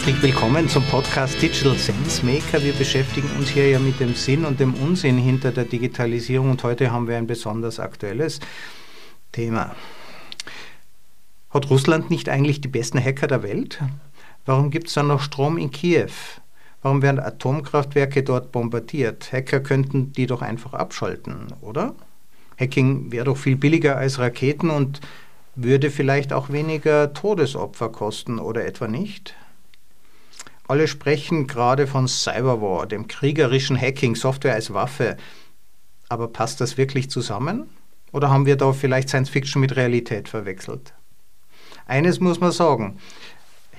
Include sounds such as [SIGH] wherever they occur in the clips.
Herzlich willkommen zum Podcast Digital Sense Maker. Wir beschäftigen uns hier ja mit dem Sinn und dem Unsinn hinter der Digitalisierung und heute haben wir ein besonders aktuelles Thema. Hat Russland nicht eigentlich die besten Hacker der Welt? Warum gibt es dann noch Strom in Kiew? Warum werden Atomkraftwerke dort bombardiert? Hacker könnten die doch einfach abschalten, oder? Hacking wäre doch viel billiger als Raketen und würde vielleicht auch weniger Todesopfer kosten, oder etwa nicht? Alle sprechen gerade von Cyberwar, dem kriegerischen Hacking, Software als Waffe. Aber passt das wirklich zusammen? Oder haben wir da vielleicht Science Fiction mit Realität verwechselt? Eines muss man sagen,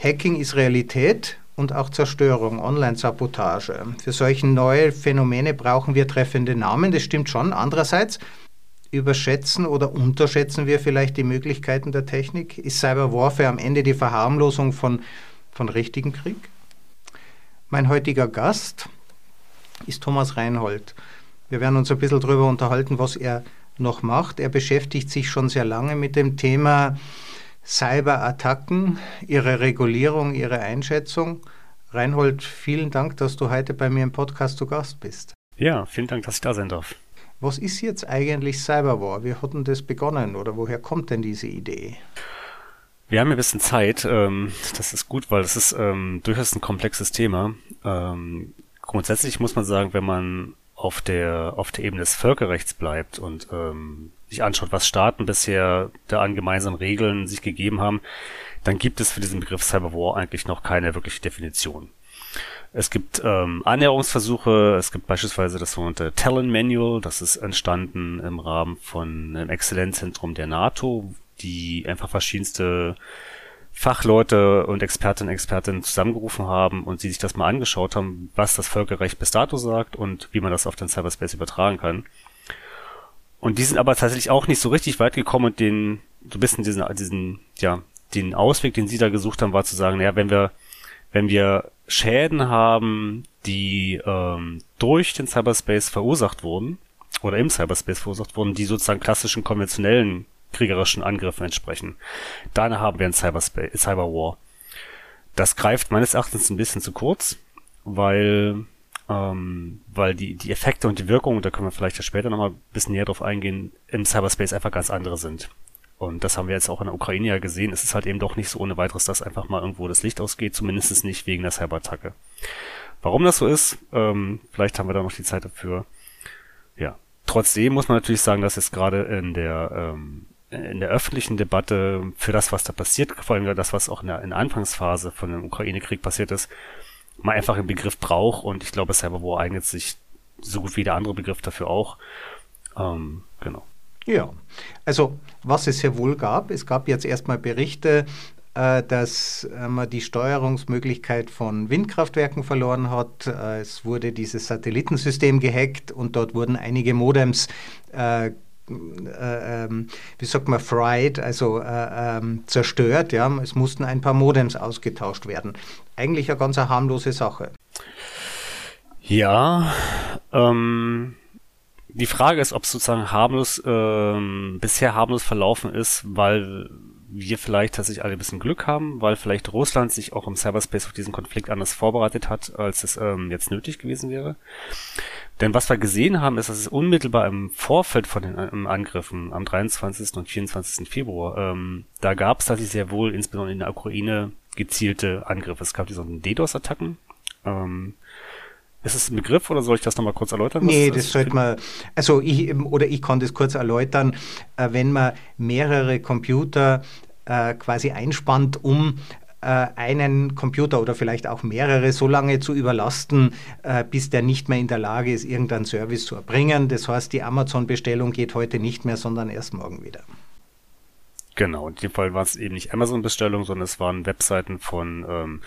Hacking ist Realität und auch Zerstörung, Online-Sabotage. Für solche neue Phänomene brauchen wir treffende Namen, das stimmt schon. Andererseits überschätzen oder unterschätzen wir vielleicht die Möglichkeiten der Technik? Ist Cyberwarfare am Ende die Verharmlosung von, von richtigen Krieg? Mein heutiger Gast ist Thomas Reinhold. Wir werden uns ein bisschen darüber unterhalten, was er noch macht. Er beschäftigt sich schon sehr lange mit dem Thema Cyberattacken, ihre Regulierung, ihre Einschätzung. Reinhold, vielen Dank, dass du heute bei mir im Podcast zu Gast bist. Ja, vielen Dank, dass ich da sein darf. Was ist jetzt eigentlich Cyberwar? Wie hat denn das begonnen oder woher kommt denn diese Idee? Wir haben ein bisschen Zeit. Ähm, das ist gut, weil das ist ähm, durchaus ein komplexes Thema. Ähm, grundsätzlich muss man sagen, wenn man auf der auf der Ebene des Völkerrechts bleibt und ähm, sich anschaut, was Staaten bisher da an gemeinsamen Regeln sich gegeben haben, dann gibt es für diesen Begriff Cyberwar eigentlich noch keine wirkliche Definition. Es gibt ähm, Annäherungsversuche, es gibt beispielsweise das sogenannte Talon Manual, das ist entstanden im Rahmen von einem Exzellenzzentrum der NATO, die einfach verschiedenste Fachleute und Expertinnen und Expertinnen zusammengerufen haben und sie sich das mal angeschaut haben, was das Völkerrecht bis dato sagt und wie man das auf den Cyberspace übertragen kann. Und die sind aber tatsächlich auch nicht so richtig weit gekommen und den, so ein bisschen diesen, diesen, ja, den Ausweg, den sie da gesucht haben, war zu sagen, naja, wenn wir, wenn wir Schäden haben, die ähm, durch den Cyberspace verursacht wurden, oder im Cyberspace verursacht wurden, die sozusagen klassischen konventionellen kriegerischen Angriffen entsprechen. Dann haben wir ein Cyberspace, Cyberwar. Das greift meines Erachtens ein bisschen zu kurz, weil ähm, weil die, die Effekte und die Wirkungen, da können wir vielleicht ja später nochmal ein bisschen näher drauf eingehen, im Cyberspace einfach ganz andere sind. Und das haben wir jetzt auch in der Ukraine ja gesehen. Es ist halt eben doch nicht so ohne weiteres, dass einfach mal irgendwo das Licht ausgeht, zumindest nicht wegen der Cyberattacke. Warum das so ist, ähm, vielleicht haben wir da noch die Zeit dafür. Ja. Trotzdem muss man natürlich sagen, dass jetzt gerade in der ähm, in der öffentlichen Debatte für das, was da passiert, vor allem das, was auch in der, in der Anfangsphase von dem Ukraine-Krieg passiert ist, man einfach einen Begriff braucht und ich glaube, Cyberwar eignet sich so gut wie der andere Begriff dafür auch. Ähm, genau. Ja, also was es sehr wohl gab, es gab jetzt erstmal Berichte, äh, dass äh, man die Steuerungsmöglichkeit von Windkraftwerken verloren hat. Äh, es wurde dieses Satellitensystem gehackt und dort wurden einige Modems äh, äh, ähm, wie sagt man, fried, also äh, ähm, zerstört. Ja? Es mussten ein paar Modems ausgetauscht werden. Eigentlich eine ganz harmlose Sache. Ja, ähm, die Frage ist, ob es sozusagen harmlos, ähm, bisher harmlos verlaufen ist, weil wir vielleicht tatsächlich alle ein bisschen Glück haben, weil vielleicht Russland sich auch im Cyberspace auf diesen Konflikt anders vorbereitet hat, als es ähm, jetzt nötig gewesen wäre. Denn was wir gesehen haben, ist, dass es unmittelbar im Vorfeld von den Angriffen am 23. und 24. Februar, ähm, da gab es tatsächlich sehr wohl, insbesondere in der Ukraine, gezielte Angriffe. Es gab diese DDoS-Attacken. Ähm, ist es ein Begriff oder soll ich das nochmal kurz erläutern? Nee, das, das sollte man, also ich, oder ich kann das kurz erläutern, äh, wenn man mehrere Computer äh, quasi einspannt, um äh, einen Computer oder vielleicht auch mehrere so lange zu überlasten, bis der nicht mehr in der Lage ist, irgendeinen Service zu erbringen. Das heißt, die Amazon-Bestellung geht heute nicht mehr, sondern erst morgen wieder. Genau, in dem Fall war es eben nicht Amazon-Bestellung, sondern es waren Webseiten von ähm,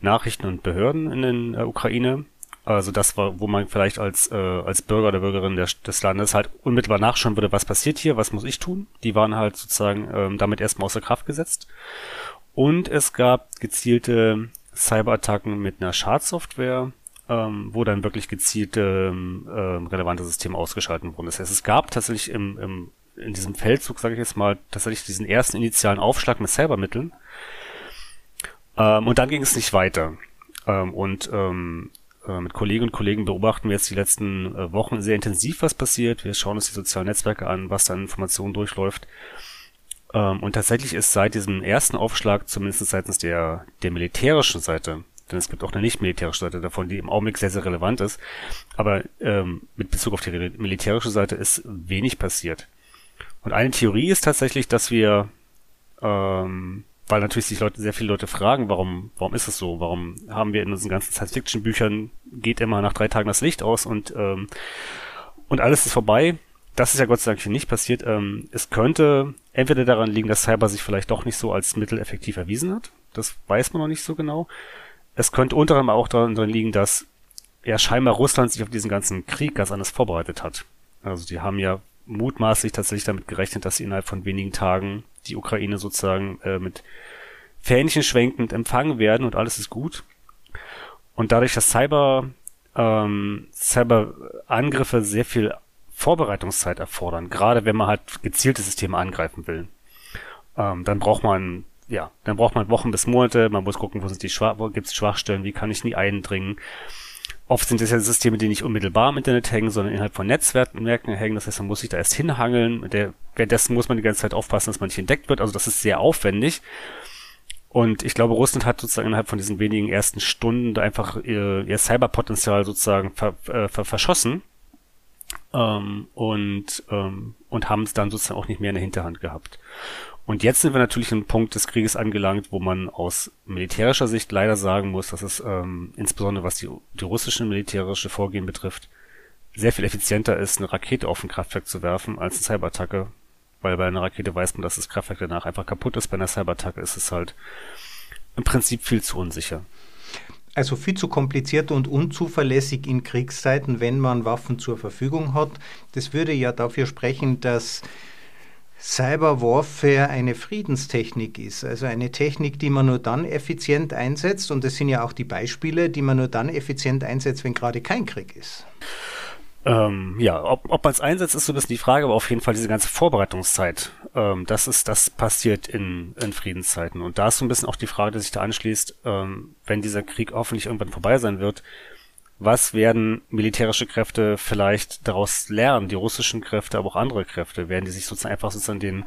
Nachrichten und Behörden in der Ukraine, also das wo man vielleicht als, äh, als Bürger oder Bürgerin der, des Landes halt unmittelbar nachschauen würde, was passiert hier, was muss ich tun. Die waren halt sozusagen ähm, damit erstmal außer Kraft gesetzt. Und es gab gezielte Cyberattacken mit einer Schadsoftware, ähm, wo dann wirklich gezielte ähm, ähm relevante Systeme ausgeschaltet wurden. Das heißt, es gab tatsächlich im, im, in diesem Feldzug, sage ich jetzt mal, tatsächlich diesen ersten initialen Aufschlag mit Cybermitteln Ähm, und dann ging es nicht weiter. Ähm, und ähm, äh, mit Kolleginnen und Kollegen beobachten wir jetzt die letzten äh, Wochen sehr intensiv, was passiert. Wir schauen uns die sozialen Netzwerke an, was da an Informationen durchläuft. Ähm, und tatsächlich ist seit diesem ersten Aufschlag, zumindest seitens der, der militärischen Seite, denn es gibt auch eine nicht militärische Seite davon, die im Augenblick sehr, sehr relevant ist, aber ähm, mit Bezug auf die militärische Seite ist wenig passiert. Und eine Theorie ist tatsächlich, dass wir, ähm, weil natürlich sich Leute, sehr viele Leute fragen, warum, warum ist es so? Warum haben wir in unseren ganzen Science-Fiction-Büchern geht immer nach drei Tagen das Licht aus und ähm, und alles ist vorbei. Das ist ja Gott sei Dank nicht passiert. Ähm, es könnte entweder daran liegen, dass Cyber sich vielleicht doch nicht so als Mittel effektiv erwiesen hat. Das weiß man noch nicht so genau. Es könnte unter anderem auch daran liegen, dass ja scheinbar Russland sich auf diesen ganzen Krieg ganz anders vorbereitet hat. Also die haben ja mutmaßlich tatsächlich damit gerechnet, dass sie innerhalb von wenigen Tagen die Ukraine sozusagen äh, mit Fähnchen schwenkend empfangen werden und alles ist gut. Und dadurch, dass Cyber ähm, Cyberangriffe sehr viel Vorbereitungszeit erfordern, gerade wenn man halt gezielte Systeme angreifen will. Ähm, dann braucht man, ja, dann braucht man Wochen bis Monate, man muss gucken, wo sind die Schwach wo gibt's Schwachstellen, wie kann ich nie eindringen. Oft sind es ja Systeme, die nicht unmittelbar im Internet hängen, sondern innerhalb von Netzwerken hängen. Das heißt, man muss sich da erst hinhangeln. Der, währenddessen muss man die ganze Zeit aufpassen, dass man nicht entdeckt wird. Also das ist sehr aufwendig. Und ich glaube, Russland hat sozusagen innerhalb von diesen wenigen ersten Stunden einfach ihr, ihr Cyberpotenzial sozusagen ver, äh, ver, verschossen ähm, und, ähm, und haben es dann sozusagen auch nicht mehr in der Hinterhand gehabt. Und jetzt sind wir natürlich an einem Punkt des Krieges angelangt, wo man aus militärischer Sicht leider sagen muss, dass es ähm, insbesondere was die, die russische militärische Vorgehen betrifft, sehr viel effizienter ist, eine Rakete auf ein Kraftwerk zu werfen, als eine Cyberattacke. Weil bei einer Rakete weiß man, dass das Kraftwerk danach einfach kaputt ist. Bei einer Cyberattacke ist es halt im Prinzip viel zu unsicher. Also viel zu kompliziert und unzuverlässig in Kriegszeiten, wenn man Waffen zur Verfügung hat. Das würde ja dafür sprechen, dass Cyber Warfare eine Friedenstechnik ist, also eine Technik, die man nur dann effizient einsetzt. Und das sind ja auch die Beispiele, die man nur dann effizient einsetzt, wenn gerade kein Krieg ist. Ähm, ja, ob, ob man es einsetzt, ist so ein bisschen die Frage, aber auf jeden Fall diese ganze Vorbereitungszeit, ähm, das ist, das passiert in, in Friedenszeiten. Und da ist so ein bisschen auch die Frage, die sich da anschließt, ähm, wenn dieser Krieg hoffentlich irgendwann vorbei sein wird, was werden militärische Kräfte vielleicht daraus lernen, die russischen Kräfte, aber auch andere Kräfte, werden die sich sozusagen einfach sozusagen den,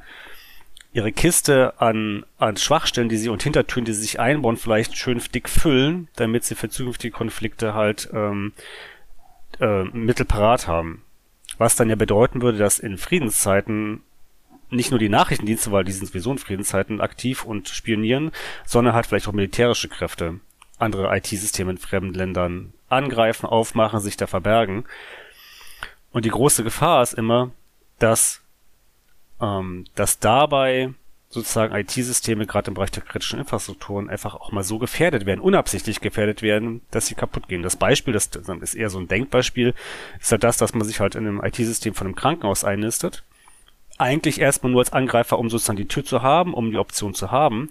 ihre Kiste an, an Schwachstellen, die sie und Hintertüren, die sie sich einbauen, vielleicht schön dick füllen, damit sie für zukünftige Konflikte halt ähm, äh, Mittel parat haben. Was dann ja bedeuten würde, dass in Friedenszeiten nicht nur die Nachrichtendienste, weil die sind sowieso in Friedenszeiten aktiv und spionieren, sondern halt vielleicht auch militärische Kräfte, andere IT-Systeme in fremden Ländern angreifen, aufmachen, sich da verbergen. Und die große Gefahr ist immer, dass, ähm, dass dabei sozusagen IT-Systeme gerade im Bereich der kritischen Infrastrukturen einfach auch mal so gefährdet werden, unabsichtlich gefährdet werden, dass sie kaputt gehen. Das Beispiel, das ist eher so ein Denkbeispiel, ist halt das, dass man sich halt in einem IT-System von einem Krankenhaus einnistet. Eigentlich erstmal nur als Angreifer, um sozusagen die Tür zu haben, um die Option zu haben,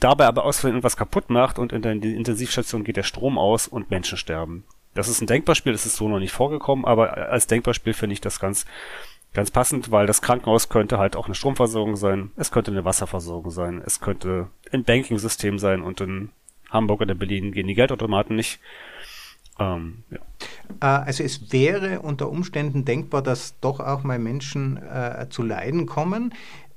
dabei aber aus Versehen irgendwas kaputt macht und in der Intensivstation geht der Strom aus und Menschen sterben. Das ist ein Denkbeispiel, das ist so noch nicht vorgekommen, aber als Denkbeispiel finde ich das ganz Ganz passend, weil das Krankenhaus könnte halt auch eine Stromversorgung sein, es könnte eine Wasserversorgung sein, es könnte ein Banking-System sein und in Hamburg oder Berlin gehen die Geldautomaten nicht. Ähm, ja. Äh, also es wäre unter Umständen denkbar, dass doch auch mal Menschen äh, zu Leiden kommen.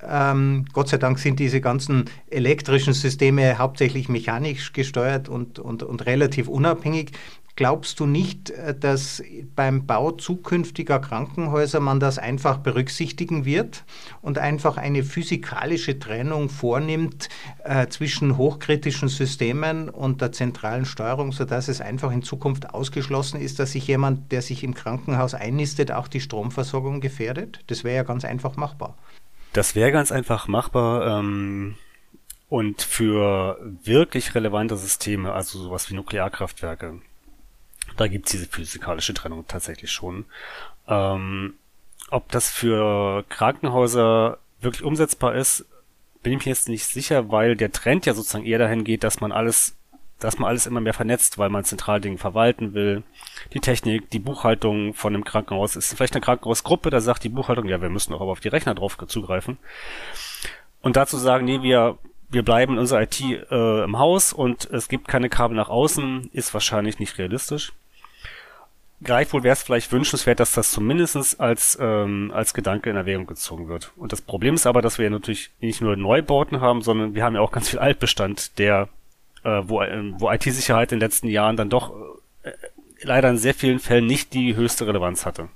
Ähm, Gott sei Dank sind diese ganzen elektrischen Systeme hauptsächlich mechanisch gesteuert und, und, und relativ unabhängig. Glaubst du nicht, äh, dass beim Bau zukünftiger Krankenhäuser man das einfach berücksichtigen wird und einfach eine physikalische Trennung vornimmt äh, zwischen hochkritischen Systemen und der zentralen Steuerung, sodass es einfach in Zukunft ausgeschlossen ist, dass sich jemand, der sich im Krankenhaus einnistet, auch die Stromversorgung gefährdet? Das wäre ja ganz einfach machbar. Das wäre ganz einfach machbar. Ähm und für wirklich relevante Systeme, also sowas wie Nuklearkraftwerke, da gibt's diese physikalische Trennung tatsächlich schon. Ähm, ob das für Krankenhäuser wirklich umsetzbar ist, bin ich mir jetzt nicht sicher, weil der Trend ja sozusagen eher dahin geht, dass man alles, dass man alles immer mehr vernetzt, weil man zentral Dinge verwalten will. Die Technik, die Buchhaltung von einem Krankenhaus ist vielleicht eine Krankenhausgruppe, da sagt die Buchhaltung, ja, wir müssen auch auf die Rechner drauf zugreifen. Und dazu sagen, nee, wir wir bleiben in unserer IT äh, im Haus und es gibt keine Kabel nach außen, ist wahrscheinlich nicht realistisch. Gleichwohl wäre es vielleicht wünschenswert, dass das zumindest als, ähm, als Gedanke in Erwägung gezogen wird. Und das Problem ist aber, dass wir natürlich nicht nur Neubauten haben, sondern wir haben ja auch ganz viel Altbestand, der, äh, wo, äh, wo IT-Sicherheit in den letzten Jahren dann doch äh, leider in sehr vielen Fällen nicht die höchste Relevanz hatte.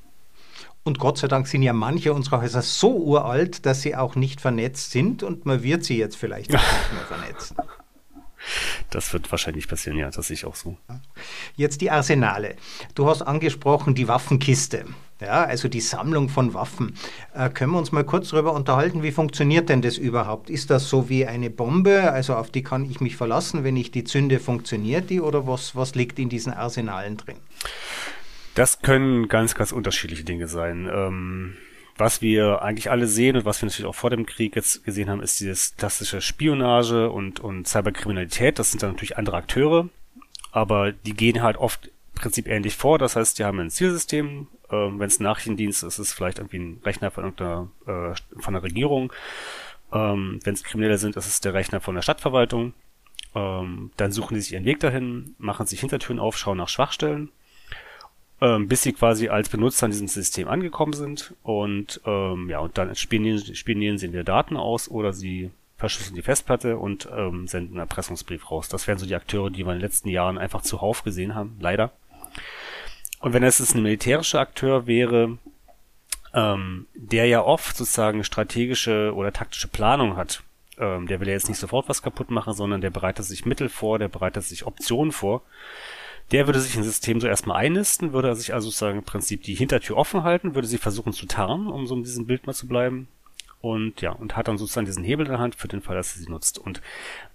Und Gott sei Dank sind ja manche unserer Häuser so uralt, dass sie auch nicht vernetzt sind und man wird sie jetzt vielleicht nicht mehr [LAUGHS] vernetzen. Das wird wahrscheinlich passieren, ja, das sehe ich auch so. Jetzt die Arsenale. Du hast angesprochen die Waffenkiste. Ja, also die Sammlung von Waffen. Äh, können wir uns mal kurz darüber unterhalten, wie funktioniert denn das überhaupt? Ist das so wie eine Bombe, also auf die kann ich mich verlassen, wenn ich die zünde, funktioniert die oder was, was liegt in diesen Arsenalen drin? Das können ganz, ganz unterschiedliche Dinge sein. Ähm, was wir eigentlich alle sehen und was wir natürlich auch vor dem Krieg jetzt gesehen haben, ist dieses klassische Spionage und, und Cyberkriminalität. Das sind dann natürlich andere Akteure, aber die gehen halt oft Prinzip ähnlich vor. Das heißt, die haben ein Zielsystem. Ähm, Wenn es ein Nachrichtendienst ist, ist es vielleicht irgendwie ein Rechner von irgendeiner äh, von der Regierung. Ähm, Wenn es Kriminelle sind, ist es der Rechner von der Stadtverwaltung. Ähm, dann suchen die sich ihren Weg dahin, machen sich Hintertüren auf, schauen nach Schwachstellen ähm, bis sie quasi als Benutzer in diesem System angekommen sind und ähm, ja, und dann spionieren, sie entweder Daten aus oder sie verschlüsseln die Festplatte und ähm, senden einen Erpressungsbrief raus. Das wären so die Akteure, die wir in den letzten Jahren einfach zuhauf gesehen haben, leider. Und wenn es ein militärischer Akteur wäre, ähm, der ja oft sozusagen strategische oder taktische Planung hat, ähm, der will ja jetzt nicht sofort was kaputt machen, sondern der bereitet sich Mittel vor, der bereitet sich Optionen vor der würde sich ein System so erstmal einnisten, würde sich also sozusagen im Prinzip die Hintertür offen halten, würde sie versuchen zu tarnen, um so in diesem Bild mal zu bleiben. Und ja, und hat dann sozusagen diesen Hebel in der Hand für den Fall, dass er sie nutzt. Und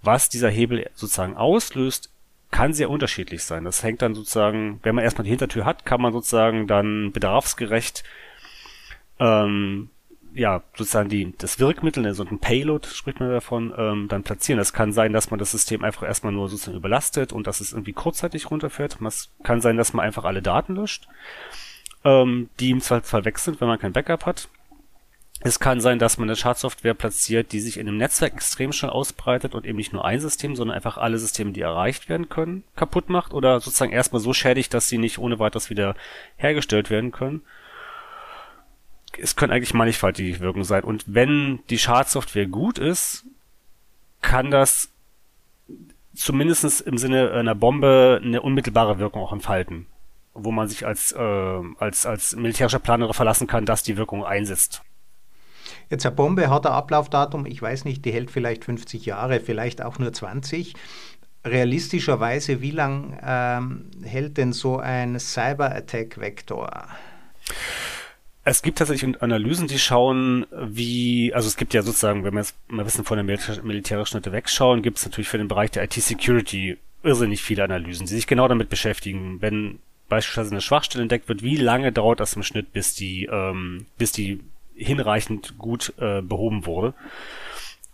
was dieser Hebel sozusagen auslöst, kann sehr unterschiedlich sein. Das hängt dann sozusagen, wenn man erstmal die Hintertür hat, kann man sozusagen dann bedarfsgerecht ähm, ja, sozusagen die, das Wirkmittel, so ein Payload spricht man davon, ähm, dann platzieren. Das kann sein, dass man das System einfach erstmal nur sozusagen überlastet und dass es irgendwie kurzzeitig runterfährt. Es kann sein, dass man einfach alle Daten löscht, ähm, die im Zweifelsfall weg sind, wenn man kein Backup hat. Es kann sein, dass man eine Schadsoftware platziert, die sich in einem Netzwerk extrem schnell ausbreitet und eben nicht nur ein System, sondern einfach alle Systeme, die erreicht werden können, kaputt macht oder sozusagen erstmal so schädigt, dass sie nicht ohne weiteres wieder hergestellt werden können es können eigentlich mannigfaltige Wirkungen sein. Und wenn die Schadsoftware gut ist, kann das zumindest im Sinne einer Bombe eine unmittelbare Wirkung auch entfalten, wo man sich als, äh, als, als militärischer Planer verlassen kann, dass die Wirkung einsetzt. Jetzt eine Bombe hat ein Ablaufdatum, ich weiß nicht, die hält vielleicht 50 Jahre, vielleicht auch nur 20. Realistischerweise, wie lang ähm, hält denn so ein Cyber-Attack-Vektor? Es gibt tatsächlich Analysen, die schauen, wie, also es gibt ja sozusagen, wenn wir jetzt mal ein bisschen von der militärischen Seite wegschauen, gibt es natürlich für den Bereich der IT-Security irrsinnig viele Analysen, die sich genau damit beschäftigen. Wenn beispielsweise eine Schwachstelle entdeckt wird, wie lange dauert das im Schnitt, bis die, ähm, bis die hinreichend gut äh, behoben wurde?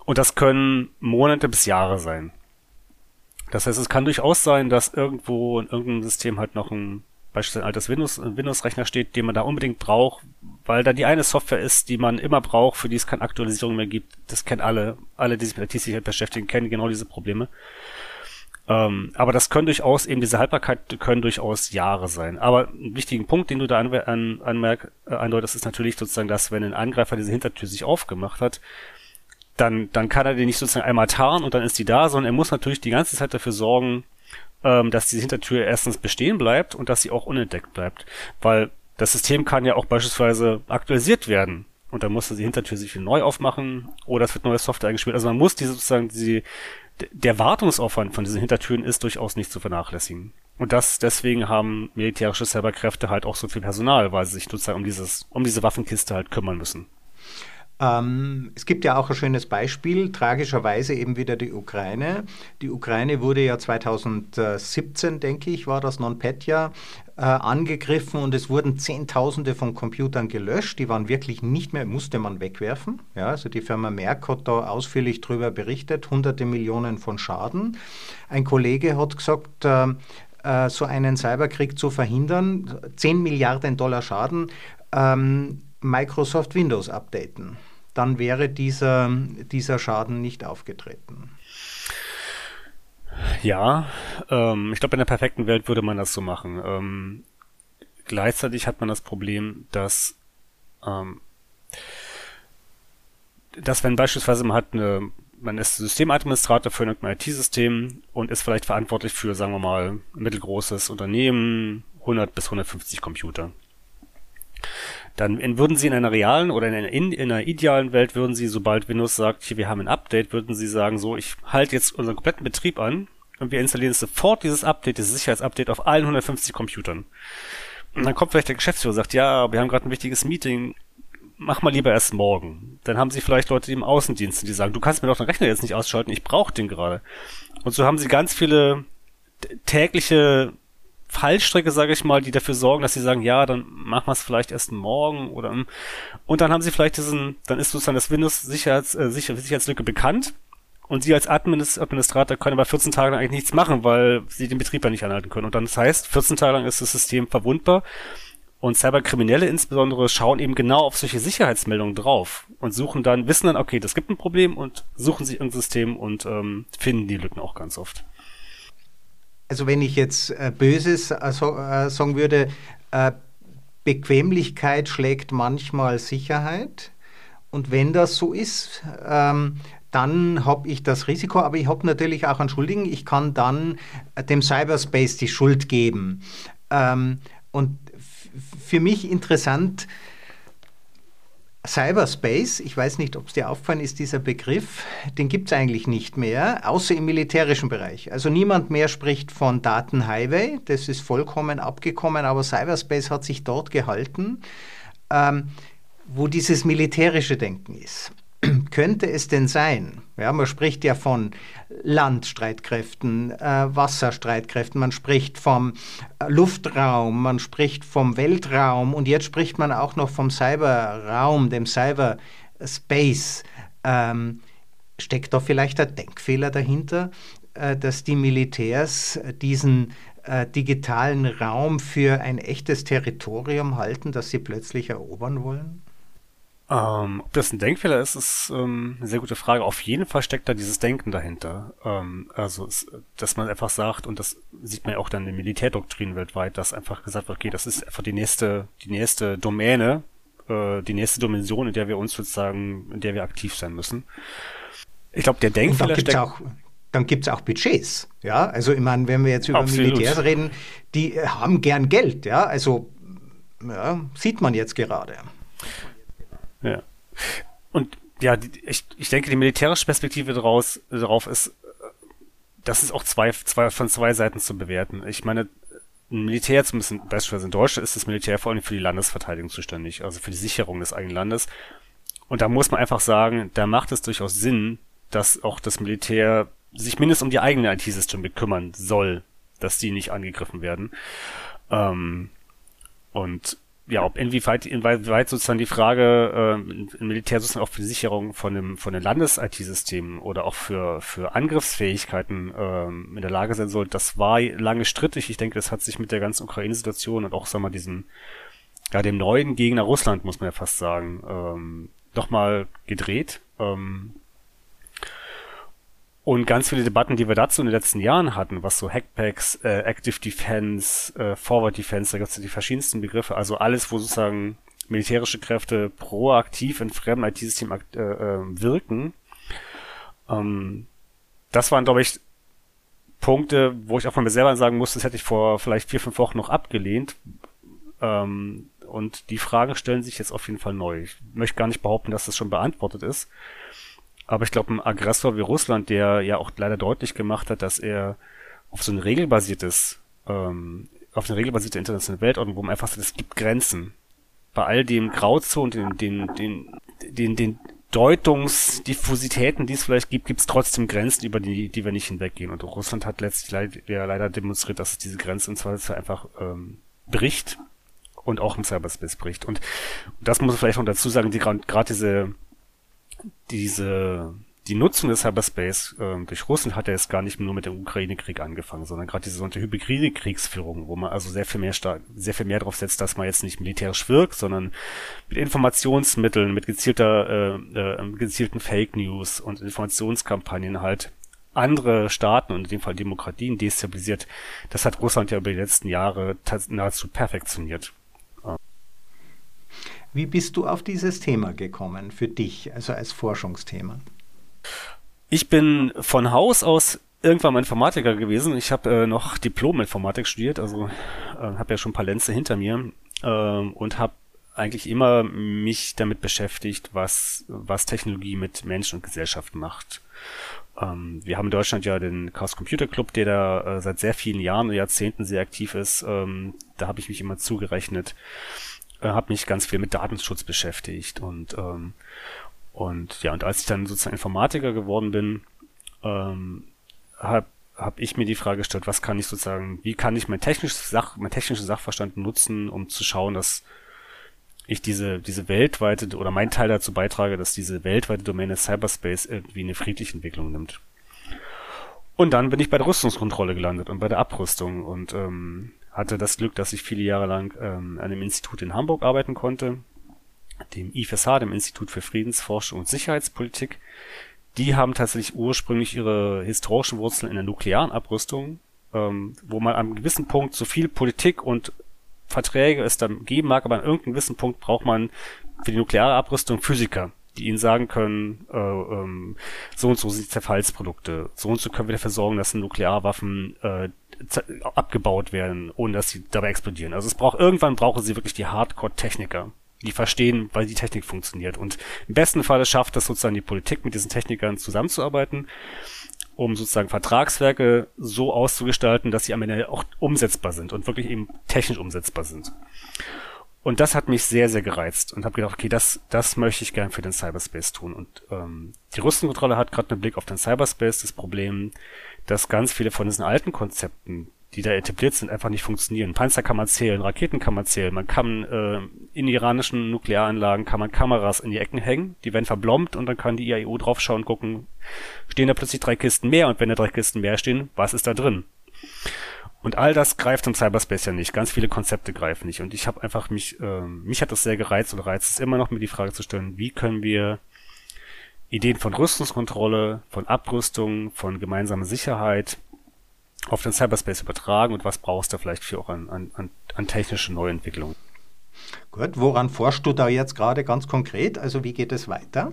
Und das können Monate bis Jahre sein. Das heißt, es kann durchaus sein, dass irgendwo in irgendeinem System halt noch ein beispielsweise ein altes Windows, Windows-Rechner steht, den man da unbedingt braucht, weil da die eine Software ist, die man immer braucht, für die es keine Aktualisierung mehr gibt. Das kennen alle, alle, die sich mit IT-Sicherheit beschäftigen, kennen genau diese Probleme. Ähm, aber das können durchaus, eben diese Haltbarkeit können durchaus Jahre sein. Aber ein wichtigen Punkt, den du da an, an, anmerk, äh, andeutest, ist natürlich sozusagen, dass wenn ein Angreifer diese Hintertür sich aufgemacht hat, dann, dann kann er die nicht sozusagen einmal tarnen und dann ist die da, sondern er muss natürlich die ganze Zeit dafür sorgen, ähm, dass diese Hintertür erstens bestehen bleibt und dass sie auch unentdeckt bleibt. Weil das System kann ja auch beispielsweise aktualisiert werden. Und dann muss die Hintertür sich wieder neu aufmachen oder es wird neue Software eingespielt. Also man muss diese sozusagen die, der Wartungsaufwand von diesen Hintertüren ist durchaus nicht zu vernachlässigen. Und das, deswegen haben militärische Cyberkräfte halt auch so viel Personal, weil sie sich sozusagen um dieses, um diese Waffenkiste halt kümmern müssen. Ähm, es gibt ja auch ein schönes Beispiel, tragischerweise eben wieder die Ukraine. Die Ukraine wurde ja 2017, denke ich, war das NonPetya, äh, angegriffen und es wurden Zehntausende von Computern gelöscht. Die waren wirklich nicht mehr, musste man wegwerfen. Ja, also die Firma Merck hat da ausführlich darüber berichtet, hunderte Millionen von Schaden. Ein Kollege hat gesagt, äh, äh so einen Cyberkrieg zu verhindern, 10 Milliarden Dollar Schaden. Ähm, Microsoft Windows updaten dann wäre dieser, dieser Schaden nicht aufgetreten. Ja, ähm, ich glaube, in der perfekten Welt würde man das so machen. Ähm, gleichzeitig hat man das Problem, dass, ähm, dass wenn beispielsweise man hat eine, man ist Systemadministrator für ein IT-System und ist vielleicht verantwortlich für, sagen wir mal, ein mittelgroßes Unternehmen, 100 bis 150 Computer. Dann würden Sie in einer realen oder in einer, in, in einer idealen Welt würden Sie, sobald Windows sagt, hier, wir haben ein Update, würden Sie sagen, so, ich halte jetzt unseren kompletten Betrieb an und wir installieren sofort dieses Update, dieses Sicherheitsupdate auf allen 150 Computern. Und dann kommt vielleicht der Geschäftsführer und sagt, ja, wir haben gerade ein wichtiges Meeting, mach mal lieber erst morgen. Dann haben sie vielleicht Leute im Außendienst, die sagen, du kannst mir doch den Rechner jetzt nicht ausschalten, ich brauche den gerade. Und so haben sie ganz viele tägliche Fallstricke, sage ich mal, die dafür sorgen, dass sie sagen, ja, dann machen wir es vielleicht erst morgen oder und dann haben sie vielleicht diesen, dann ist sozusagen das Windows Sicherheits, äh, Sicher Sicherheitslücke bekannt und sie als Administrator können aber 14 Tage lang eigentlich nichts machen, weil sie den Betrieb ja nicht anhalten können. Und dann das heißt, 14 Tage lang ist das System verwundbar. Und Cyberkriminelle insbesondere schauen eben genau auf solche Sicherheitsmeldungen drauf und suchen dann, wissen dann, okay, das gibt ein Problem und suchen sich ein System und ähm, finden die Lücken auch ganz oft. Also wenn ich jetzt äh, Böses äh, äh, sagen würde, Bequemlichkeit schlägt manchmal Sicherheit. Und wenn das so ist, ähm, dann habe ich das Risiko, aber ich habe natürlich auch einen Schuldigen. Ich kann dann dem Cyberspace die Schuld geben. Ähm, und für mich interessant, Cyberspace, ich weiß nicht, ob es dir auffallen ist, dieser Begriff, den gibt es eigentlich nicht mehr, außer im militärischen Bereich. Also niemand mehr spricht von Datenhighway, das ist vollkommen abgekommen, aber Cyberspace hat sich dort gehalten, ähm, wo dieses militärische Denken ist. [CLEARS THROAT] könnte es denn sein? Ja, man spricht ja von Landstreitkräften, äh, Wasserstreitkräften, man spricht vom äh, Luftraum, man spricht vom Weltraum und jetzt spricht man auch noch vom Cyberraum, dem Cyberspace. Ähm, steckt da vielleicht ein Denkfehler dahinter, äh, dass die Militärs diesen äh, digitalen Raum für ein echtes Territorium halten, das sie plötzlich erobern wollen? Ähm, ob das ein Denkfehler ist, ist ähm, eine sehr gute Frage. Auf jeden Fall steckt da dieses Denken dahinter. Ähm, also, es, dass man einfach sagt, und das sieht man ja auch dann in den Militärdoktrinen weltweit, dass einfach gesagt wird, okay, das ist einfach die nächste, die nächste Domäne, äh, die nächste Dimension, in der wir uns sozusagen, in der wir aktiv sein müssen. Ich glaube, der Denkfehler steckt auch dann gibt es auch Budgets. Ja, also ich meine, wenn wir jetzt über Absolut. Militärs reden, die haben gern Geld. Ja, also ja, sieht man jetzt gerade. Ja. Und ja, ich, ich denke, die militärische Perspektive daraus, darauf ist, das ist auch zwei, zwei, von zwei Seiten zu bewerten. Ich meine, ein Militär, zumindest beispielsweise in Deutschland, ist das Militär vor allem für die Landesverteidigung zuständig, also für die Sicherung des eigenen Landes. Und da muss man einfach sagen, da macht es durchaus Sinn, dass auch das Militär sich mindestens um die eigenen IT-Systeme kümmern soll, dass die nicht angegriffen werden. Ähm, und ja, ob inwieweit, inwieweit sozusagen die Frage äh, im Militär sozusagen auch für die Sicherung von dem von den Landes-IT-Systemen oder auch für für Angriffsfähigkeiten ähm, in der Lage sein soll, das war lange strittig. Ich denke, das hat sich mit der ganzen Ukraine-Situation und auch sagen wir diesem ja dem neuen Gegner Russland muss man ja fast sagen ähm, doch mal gedreht. Ähm, und ganz viele Debatten, die wir dazu in den letzten Jahren hatten, was so Hackpacks, äh, Active Defense, äh, Forward Defense, da gibt es die verschiedensten Begriffe, also alles, wo sozusagen militärische Kräfte proaktiv in fremden IT-Systemen äh, äh, wirken. Ähm, das waren, glaube ich, Punkte, wo ich auch von mir selber sagen muss, das hätte ich vor vielleicht vier, fünf Wochen noch abgelehnt. Ähm, und die Fragen stellen sich jetzt auf jeden Fall neu. Ich möchte gar nicht behaupten, dass das schon beantwortet ist. Aber ich glaube, ein Aggressor wie Russland, der ja auch leider deutlich gemacht hat, dass er auf so ein regelbasiertes, ähm, auf eine regelbasierte internationale Weltordnung, wo man einfach sagt, es gibt Grenzen. Bei all dem Grauzonen, den, den, den, den, den Deutungsdiffusitäten, die es vielleicht gibt, gibt es trotzdem Grenzen, über die, die wir nicht hinweggehen. Und Russland hat letztlich leider, ja, leider demonstriert, dass es diese Grenzen und zwar einfach ähm, bricht und auch im Cyberspace bricht. Und, und das muss man vielleicht noch dazu sagen, die gerade diese diese die Nutzung des Cyberspace äh, durch Russland hat ja jetzt gar nicht nur mit dem Ukraine-Krieg angefangen, sondern gerade diese sogenannte hybride Kriegsführung, wo man also sehr viel mehr stark, sehr viel mehr darauf setzt, dass man jetzt nicht militärisch wirkt, sondern mit Informationsmitteln, mit gezielter, äh, äh, gezielten Fake News und Informationskampagnen halt andere Staaten und in dem Fall Demokratien destabilisiert, das hat Russland ja über die letzten Jahre nahezu perfektioniert. Wie bist du auf dieses Thema gekommen für dich, also als Forschungsthema? Ich bin von Haus aus irgendwann mal Informatiker gewesen. Ich habe äh, noch Diplom-Informatik studiert, also äh, habe ja schon ein paar Lenze hinter mir äh, und habe eigentlich immer mich damit beschäftigt, was, was Technologie mit Mensch und Gesellschaft macht. Ähm, wir haben in Deutschland ja den Chaos Computer Club, der da äh, seit sehr vielen Jahren und Jahrzehnten sehr aktiv ist. Ähm, da habe ich mich immer zugerechnet, äh, habe mich ganz viel mit Datenschutz beschäftigt und ähm, und ja, und als ich dann sozusagen Informatiker geworden bin, ähm, habe hab ich mir die Frage gestellt, was kann ich sozusagen, wie kann ich mein technisches Sach, mein technisches Sachverstand nutzen, um zu schauen, dass ich diese, diese weltweite oder mein Teil dazu beitrage, dass diese weltweite Domäne Cyberspace irgendwie eine friedliche Entwicklung nimmt. Und dann bin ich bei der Rüstungskontrolle gelandet und bei der Abrüstung und ähm, hatte das Glück, dass ich viele Jahre lang ähm, an einem Institut in Hamburg arbeiten konnte, dem IFSH, dem Institut für Friedensforschung und Sicherheitspolitik. Die haben tatsächlich ursprünglich ihre historischen Wurzeln in der nuklearen Abrüstung, ähm, wo man an einem gewissen Punkt so viel Politik und Verträge es dann geben mag, aber an irgendeinem gewissen Punkt braucht man für die nukleare Abrüstung Physiker, die ihnen sagen können, äh, ähm, so und so sind Zerfallsprodukte, so und so können wir dafür sorgen, dass Nuklearwaffen äh, abgebaut werden, ohne dass sie dabei explodieren. Also es braucht irgendwann brauchen sie wirklich die Hardcore-Techniker, die verstehen, weil die Technik funktioniert. Und im besten Fall schafft das sozusagen die Politik mit diesen Technikern zusammenzuarbeiten um sozusagen Vertragswerke so auszugestalten, dass sie am Ende auch umsetzbar sind und wirklich eben technisch umsetzbar sind. Und das hat mich sehr, sehr gereizt und habe gedacht, okay, das, das möchte ich gern für den Cyberspace tun. Und ähm, die Rüstungskontrolle hat gerade einen Blick auf den Cyberspace das Problem, dass ganz viele von diesen alten Konzepten, die da etabliert sind, einfach nicht funktionieren. Panzer kann man zählen, Raketen kann man zählen, man kann äh, in iranischen Nuklearanlagen kann man Kameras in die Ecken hängen, die werden verblombt und dann kann die IAEO draufschauen gucken, stehen da plötzlich drei Kisten mehr und wenn da drei Kisten mehr stehen, was ist da drin? Und all das greift im Cyberspace ja nicht. Ganz viele Konzepte greifen nicht. Und ich habe einfach mich, äh, mich hat das sehr gereizt und reizt es immer noch, mir die Frage zu stellen, wie können wir Ideen von Rüstungskontrolle, von Abrüstung, von gemeinsamer Sicherheit auf den Cyberspace übertragen und was brauchst du vielleicht für auch an, an, an technische Neuentwicklungen. Gut, woran forschst du da jetzt gerade ganz konkret? Also wie geht es weiter?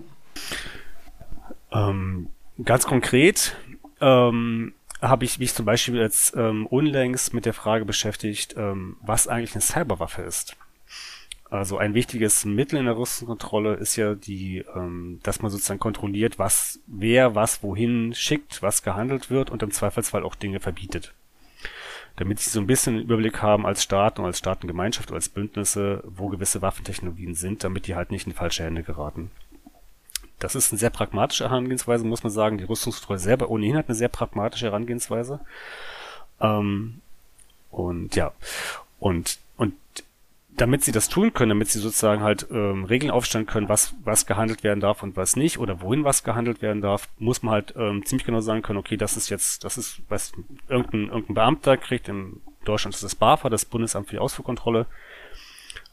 Ähm, ganz konkret ähm, habe ich mich zum Beispiel jetzt ähm, unlängst mit der Frage beschäftigt, ähm, was eigentlich eine Cyberwaffe ist. Also ein wichtiges Mittel in der Rüstungskontrolle ist ja die, ähm, dass man sozusagen kontrolliert, was, wer, was, wohin schickt, was gehandelt wird und im Zweifelsfall auch Dinge verbietet. Damit sie so ein bisschen einen Überblick haben als Staat und als Staatengemeinschaft oder als Bündnisse, wo gewisse Waffentechnologien sind, damit die halt nicht in falsche Hände geraten. Das ist eine sehr pragmatische Herangehensweise, muss man sagen. Die Rüstungskontrolle selber ohnehin hat eine sehr pragmatische Herangehensweise. Ähm, und ja, und damit sie das tun können, damit sie sozusagen halt ähm, Regeln aufstellen können, was, was gehandelt werden darf und was nicht oder wohin was gehandelt werden darf, muss man halt ähm, ziemlich genau sagen können, okay, das ist jetzt, das ist, was irgendein, irgendein Beamter kriegt, in Deutschland ist das BAFA, das Bundesamt für die Ausfuhrkontrolle,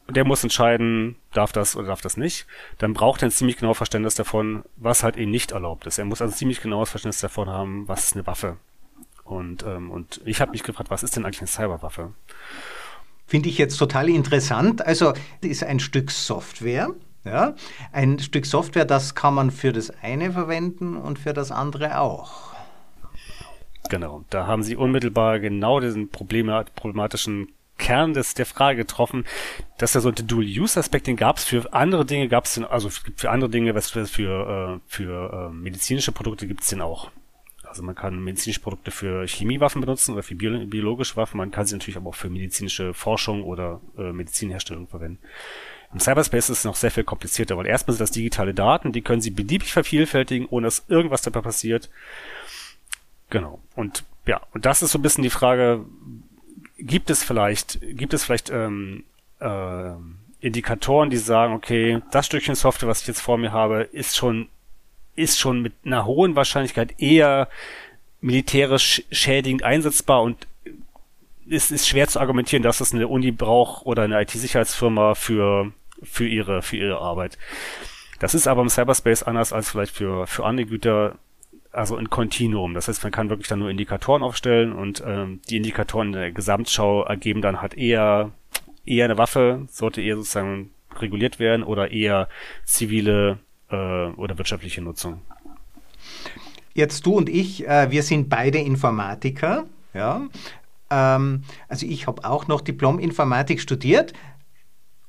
der muss entscheiden, darf das oder darf das nicht. Dann braucht er ein ziemlich genaues Verständnis davon, was halt eben nicht erlaubt ist. Er muss also ziemlich genaues Verständnis davon haben, was ist eine Waffe. Und, ähm, und ich habe mich gefragt, was ist denn eigentlich eine Cyberwaffe? Finde ich jetzt total interessant. Also, ist ein Stück Software. Ja? Ein Stück Software, das kann man für das eine verwenden und für das andere auch. Genau, da haben Sie unmittelbar genau diesen problematischen Kern des, der Frage getroffen, dass der so ein Dual-Use-Aspekt, den gab es für andere Dinge, gab es also für andere Dinge, was für, für, äh, für äh, medizinische Produkte gibt es den auch. Also man kann medizinische Produkte für Chemiewaffen benutzen oder für biologische Waffen. Man kann sie natürlich aber auch für medizinische Forschung oder äh, Medizinherstellung verwenden. Im Cyberspace ist es noch sehr viel komplizierter, weil erstmal sind das digitale Daten, die können Sie beliebig vervielfältigen, ohne dass irgendwas dabei passiert. Genau. Und ja, und das ist so ein bisschen die Frage, gibt es vielleicht, gibt es vielleicht ähm, äh, Indikatoren, die sagen, okay, das Stückchen Software, was ich jetzt vor mir habe, ist schon ist schon mit einer hohen Wahrscheinlichkeit eher militärisch schädigend einsetzbar und es ist schwer zu argumentieren, dass es eine Uni braucht oder eine IT-Sicherheitsfirma für, für ihre, für ihre Arbeit. Das ist aber im Cyberspace anders als vielleicht für, für andere Güter also ein Kontinuum. Das heißt, man kann wirklich dann nur Indikatoren aufstellen und ähm, die Indikatoren in der Gesamtschau ergeben dann halt eher eher eine Waffe, sollte eher sozusagen reguliert werden oder eher zivile äh, oder wirtschaftliche Nutzung. Jetzt du und ich, äh, wir sind beide Informatiker. Ja? Ähm, also ich habe auch noch Diplom-Informatik studiert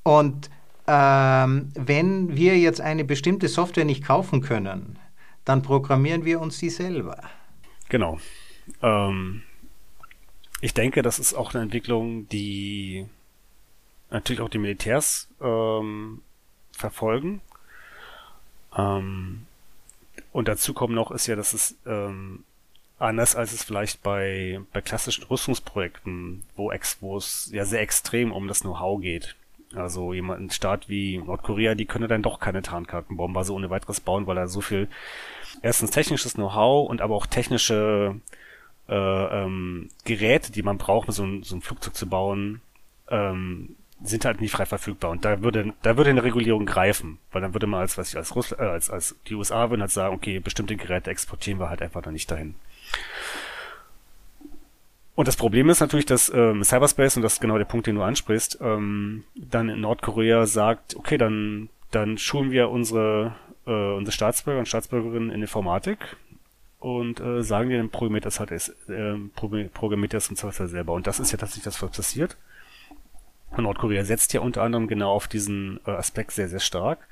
und ähm, wenn wir jetzt eine bestimmte Software nicht kaufen können, dann programmieren wir uns die selber. Genau. Ähm, ich denke, das ist auch eine Entwicklung, die natürlich auch die Militärs ähm, verfolgen. Ähm, und dazu kommen noch ist ja, dass es ähm, anders als es vielleicht bei, bei klassischen Rüstungsprojekten, wo, ex, wo es ja sehr extrem um das Know-how geht. Also jemand, ein Staat wie Nordkorea, die können dann doch keine Tarnkartenbomber so ohne weiteres bauen, weil er so viel erstens technisches Know-how und aber auch technische äh, ähm, Geräte, die man braucht, um so ein, so ein Flugzeug zu bauen, ähm, sind halt nicht frei verfügbar. Und da würde, da würde eine Regulierung greifen, weil dann würde man als, was ich, als Russland, äh, als, als die USA würden halt sagen, okay, bestimmte Geräte exportieren wir halt einfach dann nicht dahin. Und das Problem ist natürlich, dass ähm, Cyberspace, und das ist genau der Punkt, den du ansprichst, ähm, dann in Nordkorea sagt, okay, dann, dann schulen wir unsere, äh, unsere Staatsbürger und Staatsbürgerinnen in Informatik und äh, sagen dann programmiert das halt, äh, programmiert das im Zweifel selber. Und das ist ja tatsächlich das, was passiert. Nordkorea setzt ja unter anderem genau auf diesen äh, Aspekt sehr, sehr stark.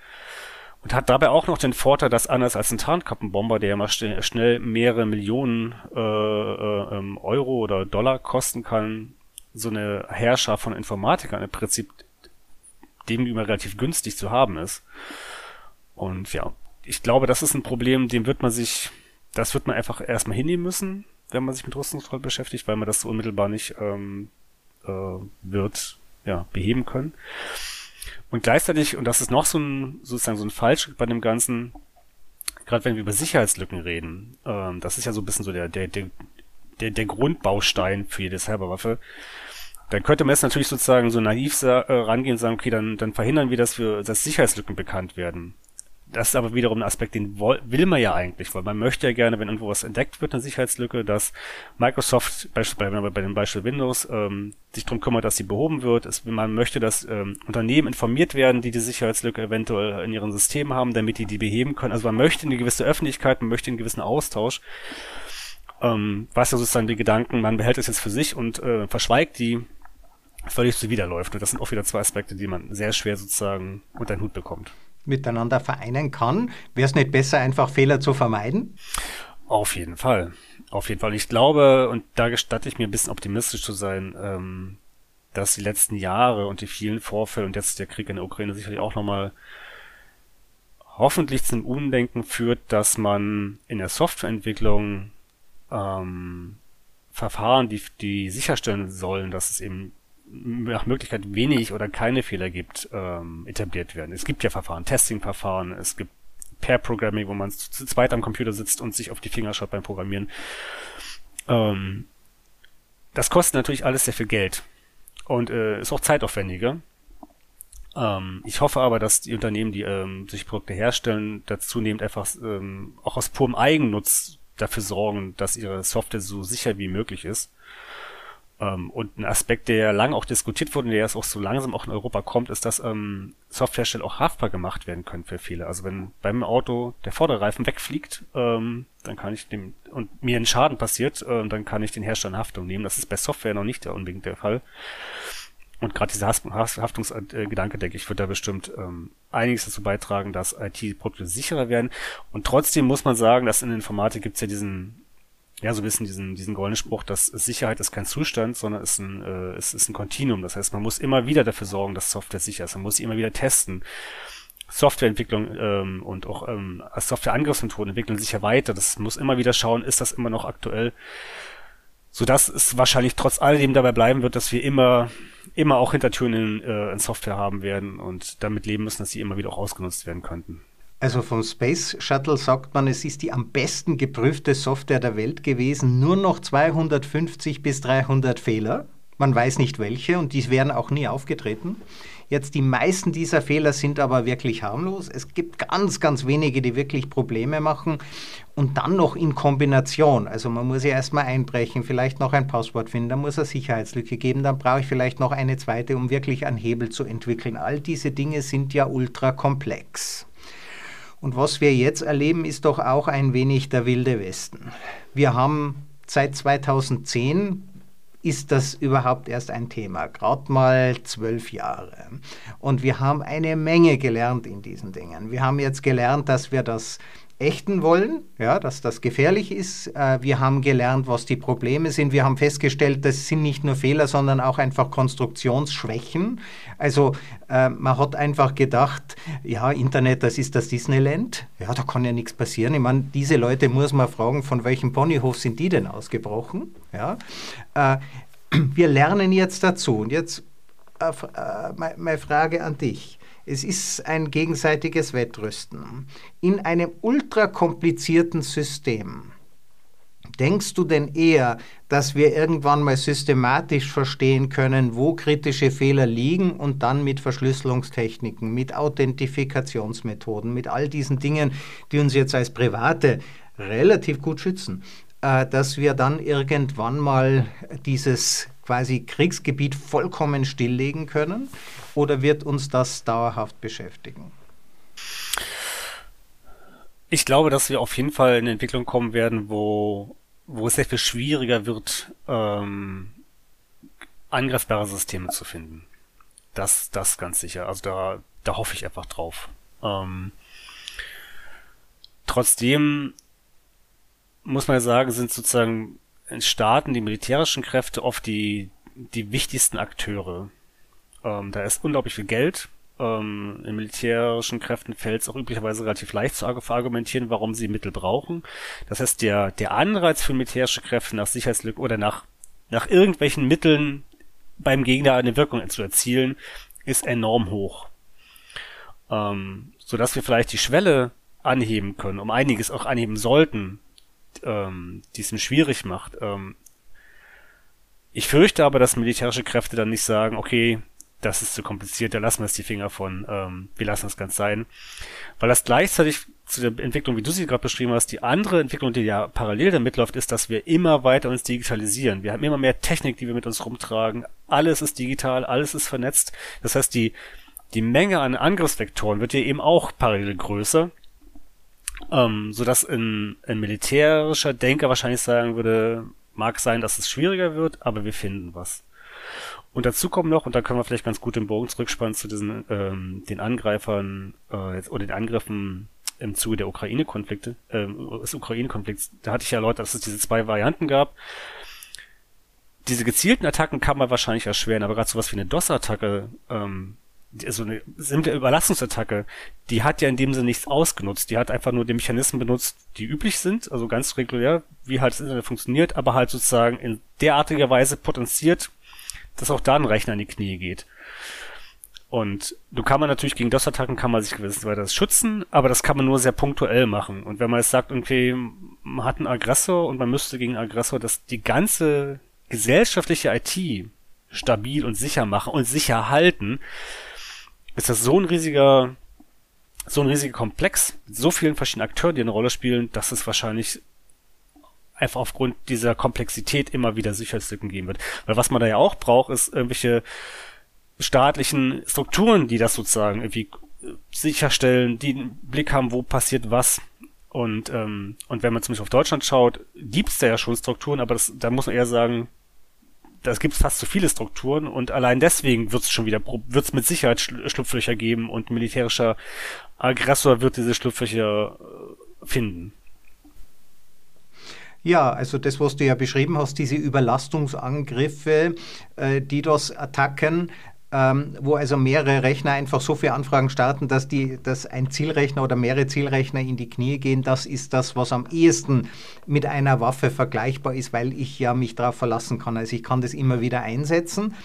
Und hat dabei auch noch den Vorteil, dass anders als ein Tarnkappenbomber, der ja mal schnell mehrere Millionen äh, äh, ähm, Euro oder Dollar kosten kann, so eine Herrscher von Informatikern im Prinzip demgegenüber relativ günstig zu haben ist. Und ja, ich glaube, das ist ein Problem, dem wird man sich, das wird man einfach erstmal hinnehmen müssen, wenn man sich mit Rüstungskontrolle beschäftigt, weil man das so unmittelbar nicht ähm, äh, wird ja, beheben können. Und gleichzeitig, und das ist noch so ein, sozusagen so ein Falsch bei dem Ganzen, gerade wenn wir über Sicherheitslücken reden, ähm, das ist ja so ein bisschen so der, der, der, der, der Grundbaustein für jede Cyberwaffe, dann könnte man jetzt natürlich sozusagen so naiv äh, rangehen und sagen, okay, dann, dann verhindern wir, dass wir, dass Sicherheitslücken bekannt werden das ist aber wiederum ein Aspekt, den will man ja eigentlich, weil man möchte ja gerne, wenn irgendwo was entdeckt wird, eine Sicherheitslücke, dass Microsoft, beispielsweise bei dem Beispiel Windows, ähm, sich darum kümmert, dass sie behoben wird. Es, man möchte, dass ähm, Unternehmen informiert werden, die die Sicherheitslücke eventuell in ihren Systemen haben, damit die die beheben können. Also man möchte eine gewisse Öffentlichkeit, man möchte einen gewissen Austausch. Ähm, was ja sozusagen die Gedanken, man behält es jetzt für sich und äh, verschweigt die, völlig zuwiderläuft. Und das sind auch wieder zwei Aspekte, die man sehr schwer sozusagen unter den Hut bekommt miteinander vereinen kann. Wäre es nicht besser, einfach Fehler zu vermeiden? Auf jeden Fall. Auf jeden Fall. Ich glaube, und da gestatte ich mir ein bisschen optimistisch zu sein, ähm, dass die letzten Jahre und die vielen Vorfälle und jetzt der Krieg in der Ukraine sicherlich auch nochmal hoffentlich zum Umdenken führt, dass man in der Softwareentwicklung ähm, Verfahren, die, die sicherstellen sollen, dass es eben nach Möglichkeit wenig oder keine Fehler gibt, ähm, etabliert werden. Es gibt ja Verfahren, Testing-Verfahren, es gibt Pair-Programming, wo man zu zweit am Computer sitzt und sich auf die Finger schaut beim Programmieren. Ähm, das kostet natürlich alles sehr viel Geld und äh, ist auch zeitaufwendiger. Ähm, ich hoffe aber, dass die Unternehmen, die ähm, sich Produkte herstellen, dazu nehmend einfach ähm, auch aus purem Eigennutz dafür sorgen, dass ihre Software so sicher wie möglich ist. Ähm, und ein Aspekt, der lange auch diskutiert wurde, der jetzt auch so langsam auch in Europa kommt, ist, dass ähm, Softwarehersteller auch haftbar gemacht werden können für Fehler. Also wenn beim Auto der Vorderreifen wegfliegt, ähm, dann kann ich dem und mir ein Schaden passiert, äh, dann kann ich den Hersteller in Haftung nehmen. Das ist bei Software noch nicht der unbedingt der Fall. Und gerade dieser Haftungsgedanke, denke ich, wird da bestimmt ähm, einiges dazu beitragen, dass IT-Produkte sicherer werden. Und trotzdem muss man sagen, dass in der Informatik gibt es ja diesen ja, so ein bisschen diesen, diesen goldenen Spruch, dass Sicherheit ist kein Zustand, sondern ist ein, äh, ist, ist ein Kontinuum. Das heißt, man muss immer wieder dafür sorgen, dass Software sicher ist. Man muss sie immer wieder testen. Softwareentwicklung ähm, und auch ähm, Softwareangriffsmethoden entwickeln sich ja weiter. Das muss immer wieder schauen, ist das immer noch aktuell. Sodass es wahrscheinlich trotz alledem dabei bleiben wird, dass wir immer, immer auch Hintertüren in, äh, in Software haben werden und damit leben müssen, dass sie immer wieder auch ausgenutzt werden könnten. Also vom Space Shuttle sagt man, es ist die am besten geprüfte Software der Welt gewesen, nur noch 250 bis 300 Fehler. Man weiß nicht welche und die wären auch nie aufgetreten. Jetzt die meisten dieser Fehler sind aber wirklich harmlos. Es gibt ganz, ganz wenige, die wirklich Probleme machen. Und dann noch in Kombination. Also man muss ja erstmal einbrechen, vielleicht noch ein Passwort finden, dann muss es Sicherheitslücke geben, dann brauche ich vielleicht noch eine zweite, um wirklich einen Hebel zu entwickeln. All diese Dinge sind ja ultra komplex. Und was wir jetzt erleben, ist doch auch ein wenig der wilde Westen. Wir haben seit 2010 ist das überhaupt erst ein Thema. Gerade mal zwölf Jahre. Und wir haben eine Menge gelernt in diesen Dingen. Wir haben jetzt gelernt, dass wir das ächten wollen, ja, dass das gefährlich ist. Äh, wir haben gelernt, was die Probleme sind. Wir haben festgestellt, das sind nicht nur Fehler, sondern auch einfach Konstruktionsschwächen. Also äh, man hat einfach gedacht, ja, Internet, das ist das Disneyland. Ja, da kann ja nichts passieren. Ich meine, diese Leute muss man fragen, von welchem Ponyhof sind die denn ausgebrochen? Ja, äh, [CLEARS THROAT] wir lernen jetzt dazu. Und jetzt meine Frage an dich. Es ist ein gegenseitiges Wettrüsten. In einem ultrakomplizierten System. Denkst du denn eher, dass wir irgendwann mal systematisch verstehen können, wo kritische Fehler liegen und dann mit Verschlüsselungstechniken, mit Authentifikationsmethoden, mit all diesen Dingen, die uns jetzt als Private relativ gut schützen, äh, dass wir dann irgendwann mal dieses quasi Kriegsgebiet vollkommen stilllegen können? Oder wird uns das dauerhaft beschäftigen? Ich glaube, dass wir auf jeden Fall in eine Entwicklung kommen werden, wo, wo es sehr viel schwieriger wird, ähm, angreifbare Systeme zu finden. Das, das ganz sicher. Also da, da hoffe ich einfach drauf. Ähm, trotzdem muss man sagen, sind sozusagen in Staaten die militärischen Kräfte oft die, die wichtigsten Akteure. Ähm, da ist unglaublich viel Geld. Ähm, in militärischen Kräften fällt es auch üblicherweise relativ leicht zu argumentieren, warum sie Mittel brauchen. Das heißt, der, der Anreiz für militärische Kräfte nach Sicherheitslücken oder nach, nach irgendwelchen Mitteln beim Gegner eine Wirkung zu erzielen, ist enorm hoch. Ähm, sodass wir vielleicht die Schwelle anheben können, um einiges auch anheben sollten, ähm, die es ihm schwierig macht. Ähm, ich fürchte aber, dass militärische Kräfte dann nicht sagen, okay, das ist zu kompliziert, da lassen wir es die Finger von, ähm, wir lassen es ganz sein. Weil das gleichzeitig zu der Entwicklung, wie du sie gerade beschrieben hast, die andere Entwicklung, die ja parallel damit läuft, ist, dass wir immer weiter uns digitalisieren. Wir haben immer mehr Technik, die wir mit uns rumtragen. Alles ist digital, alles ist vernetzt. Das heißt, die, die Menge an Angriffsvektoren wird ja eben auch parallel größer. Ähm, so dass ein, ein militärischer Denker wahrscheinlich sagen würde, mag sein, dass es schwieriger wird, aber wir finden was. Und dazu kommt noch, und da können wir vielleicht ganz gut den Bogen zurückspannen zu diesen ähm, den Angreifern äh, oder den Angriffen im Zuge der Ukraine-Konflikte, äh, des Ukraine-Konflikts. Da hatte ich ja erläutert, dass es diese zwei Varianten gab. Diese gezielten Attacken kann man wahrscheinlich erschweren, aber gerade sowas wie eine DOS-Attacke ähm, so eine simple Überlastungsattacke, die hat ja in dem Sinne nichts ausgenutzt. Die hat einfach nur die Mechanismen benutzt, die üblich sind, also ganz regulär, wie halt das Internet funktioniert, aber halt sozusagen in derartiger Weise potenziert, dass auch da ein Rechner in die Knie geht. Und du kann man natürlich gegen DOS-Attacken kann man sich gewissenweise schützen, aber das kann man nur sehr punktuell machen. Und wenn man jetzt sagt, irgendwie, man hat einen Aggressor und man müsste gegen einen Aggressor das die ganze gesellschaftliche IT stabil und sicher machen und sicher halten, ist das so ein riesiger, so ein riesiger Komplex mit so vielen verschiedenen Akteuren, die eine Rolle spielen, dass es wahrscheinlich einfach aufgrund dieser Komplexität immer wieder Sicherheitslücken geben wird. Weil was man da ja auch braucht, ist irgendwelche staatlichen Strukturen, die das sozusagen irgendwie sicherstellen, die einen Blick haben, wo passiert was. Und, ähm, und wenn man zum Beispiel auf Deutschland schaut, gibt's da ja schon Strukturen, aber das, da muss man eher sagen, das gibt fast zu viele Strukturen und allein deswegen wird es schon wieder, wird es mit Sicherheit Schlupflöcher geben und militärischer Aggressor wird diese Schlupflöcher äh, finden. Ja, also das, was du ja beschrieben hast, diese Überlastungsangriffe, äh, DDoS-Attacken, ähm, wo also mehrere Rechner einfach so viele Anfragen starten, dass, die, dass ein Zielrechner oder mehrere Zielrechner in die Knie gehen. Das ist das, was am ehesten mit einer Waffe vergleichbar ist, weil ich ja mich darauf verlassen kann. Also ich kann das immer wieder einsetzen.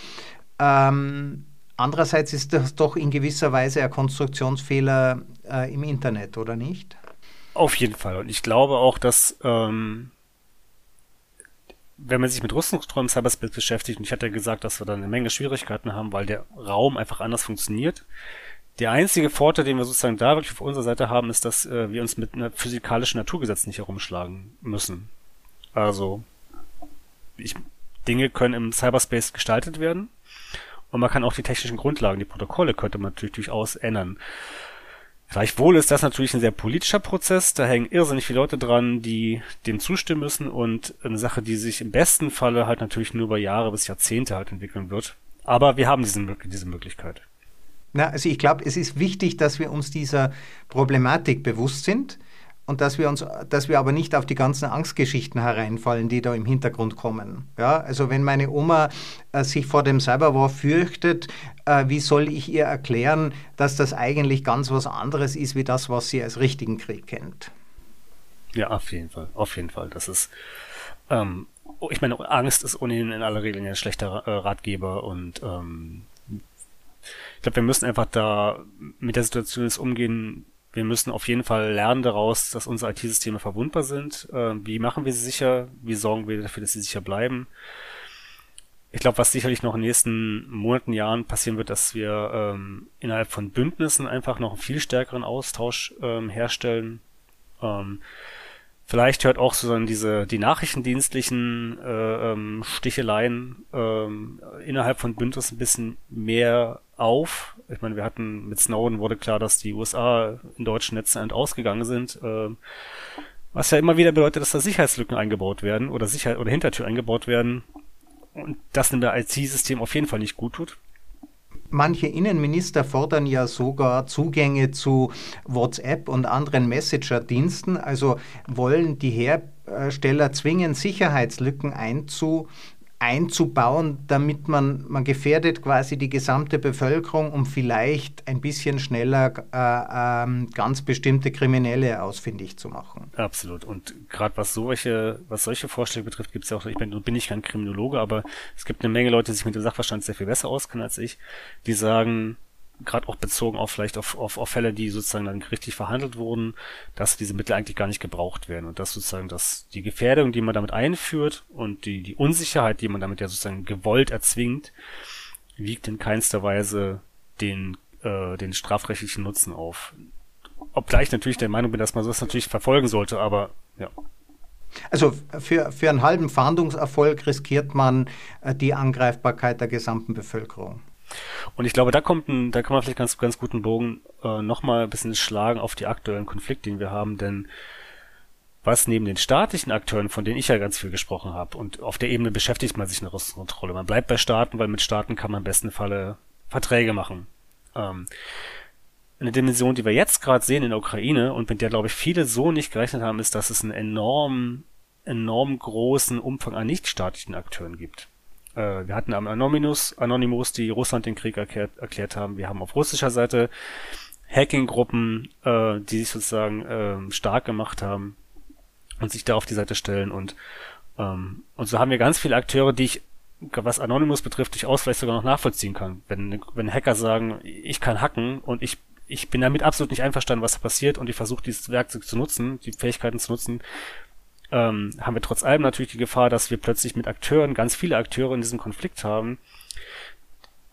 Ähm, andererseits ist das doch in gewisser Weise ein Konstruktionsfehler äh, im Internet, oder nicht? Auf jeden Fall. Und ich glaube auch, dass ähm, wenn man sich mit Rüstungskontrolle im Cyberspace beschäftigt, und ich hatte ja gesagt, dass wir da eine Menge Schwierigkeiten haben, weil der Raum einfach anders funktioniert. Der einzige Vorteil, den wir sozusagen da wirklich auf unserer Seite haben, ist, dass äh, wir uns mit einer physikalischen Naturgesetz nicht herumschlagen müssen. Also, ich, Dinge können im Cyberspace gestaltet werden und man kann auch die technischen Grundlagen, die Protokolle könnte man natürlich durchaus ändern. Gleichwohl ist das natürlich ein sehr politischer Prozess, da hängen irrsinnig viele Leute dran, die dem zustimmen müssen und eine Sache, die sich im besten Falle halt natürlich nur über Jahre bis Jahrzehnte halt entwickeln wird. Aber wir haben diesen, diese Möglichkeit. Na, also ich glaube, es ist wichtig, dass wir uns dieser Problematik bewusst sind und dass wir uns, dass wir aber nicht auf die ganzen Angstgeschichten hereinfallen, die da im Hintergrund kommen. Ja, also wenn meine Oma äh, sich vor dem Cyberwar fürchtet, äh, wie soll ich ihr erklären, dass das eigentlich ganz was anderes ist, wie das, was sie als richtigen Krieg kennt? Ja, auf jeden Fall, auf jeden Fall. Das ist, ähm, oh, ich meine, Angst ist ohnehin in aller Regel ein schlechter äh, Ratgeber und ähm, ich glaube, wir müssen einfach da mit der Situation jetzt umgehen, wir müssen auf jeden Fall lernen daraus, dass unsere IT-Systeme verwundbar sind. Äh, wie machen wir sie sicher? Wie sorgen wir dafür, dass sie sicher bleiben? Ich glaube, was sicherlich noch in den nächsten Monaten, Jahren passieren wird, dass wir ähm, innerhalb von Bündnissen einfach noch einen viel stärkeren Austausch ähm, herstellen. Ähm, vielleicht hört auch so diese die nachrichtendienstlichen äh, ähm, Sticheleien ähm, innerhalb von Bündnissen ein bisschen mehr auf. Ich meine, wir hatten mit Snowden wurde klar, dass die USA in deutschen Netzen ausgegangen sind. Äh, was ja immer wieder bedeutet, dass da Sicherheitslücken eingebaut werden oder Sicherheit oder Hintertür eingebaut werden. Und das in der IT-System auf jeden Fall nicht gut tut. Manche Innenminister fordern ja sogar Zugänge zu WhatsApp und anderen Messenger-Diensten, also wollen die Hersteller zwingen, Sicherheitslücken einzu, einzubauen, damit man, man gefährdet quasi die gesamte Bevölkerung, um vielleicht ein bisschen schneller äh, ähm, ganz bestimmte Kriminelle ausfindig zu machen. Absolut. Und gerade was solche, was solche Vorschläge betrifft, gibt es ja auch, ich bin, bin ich kein Kriminologe, aber es gibt eine Menge Leute, die sich mit dem Sachverstand sehr viel besser auskennen als ich, die sagen, gerade auch bezogen auf vielleicht auf, auf, auf Fälle, die sozusagen dann richtig verhandelt wurden, dass diese Mittel eigentlich gar nicht gebraucht werden und dass sozusagen dass die Gefährdung, die man damit einführt und die, die Unsicherheit, die man damit ja sozusagen gewollt erzwingt, wiegt in keinster Weise den, äh, den strafrechtlichen Nutzen auf. Obgleich natürlich der Meinung bin, dass man das natürlich verfolgen sollte, aber ja. Also für, für einen halben Fahndungserfolg riskiert man äh, die Angreifbarkeit der gesamten Bevölkerung. Und ich glaube, da kommt ein, da kann man vielleicht ganz, ganz guten Bogen äh, nochmal ein bisschen schlagen auf die aktuellen Konflikte, den wir haben, denn was neben den staatlichen Akteuren, von denen ich ja ganz viel gesprochen habe, und auf der Ebene beschäftigt man sich eine Rüstungskontrolle. Man bleibt bei Staaten, weil mit Staaten kann man im besten Falle Verträge machen. Ähm, eine Dimension, die wir jetzt gerade sehen in der Ukraine und mit der, glaube ich, viele so nicht gerechnet haben, ist, dass es einen enorm, enorm großen Umfang an nichtstaatlichen Akteuren gibt. Äh, wir hatten am Anonymous, Anonymous, die Russland den Krieg erklärt, erklärt haben. Wir haben auf russischer Seite Hacking-Gruppen, äh, die sich sozusagen äh, stark gemacht haben und sich da auf die Seite stellen. Und, ähm, und so haben wir ganz viele Akteure, die ich, was Anonymous betrifft, durchaus vielleicht sogar noch nachvollziehen kann. Wenn, wenn Hacker sagen, ich kann hacken und ich ich bin damit absolut nicht einverstanden, was da passiert und ich versuche dieses Werkzeug zu nutzen, die Fähigkeiten zu nutzen, ähm, haben wir trotz allem natürlich die Gefahr, dass wir plötzlich mit Akteuren, ganz viele Akteure in diesem Konflikt haben,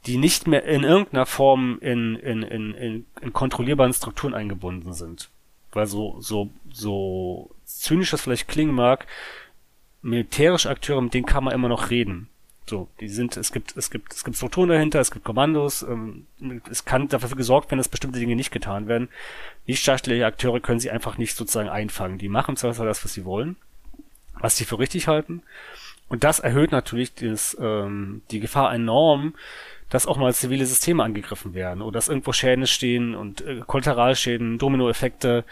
die nicht mehr in irgendeiner Form in, in, in, in, in kontrollierbaren Strukturen eingebunden sind. Weil so, so, so zynisch das vielleicht klingen mag, militärische Akteure, mit denen kann man immer noch reden. So, die sind, es gibt, es gibt, es gibt Strukturen dahinter, es gibt Kommandos, ähm, es kann dafür gesorgt werden, dass bestimmte Dinge nicht getan werden. Nichtstaatliche Akteure können sie einfach nicht sozusagen einfangen. Die machen zwar das, was sie wollen, was sie für richtig halten. Und das erhöht natürlich das, ähm, die Gefahr enorm, dass auch mal zivile Systeme angegriffen werden oder dass irgendwo Schäden stehen und äh, Kollateralschäden, Dominoeffekte,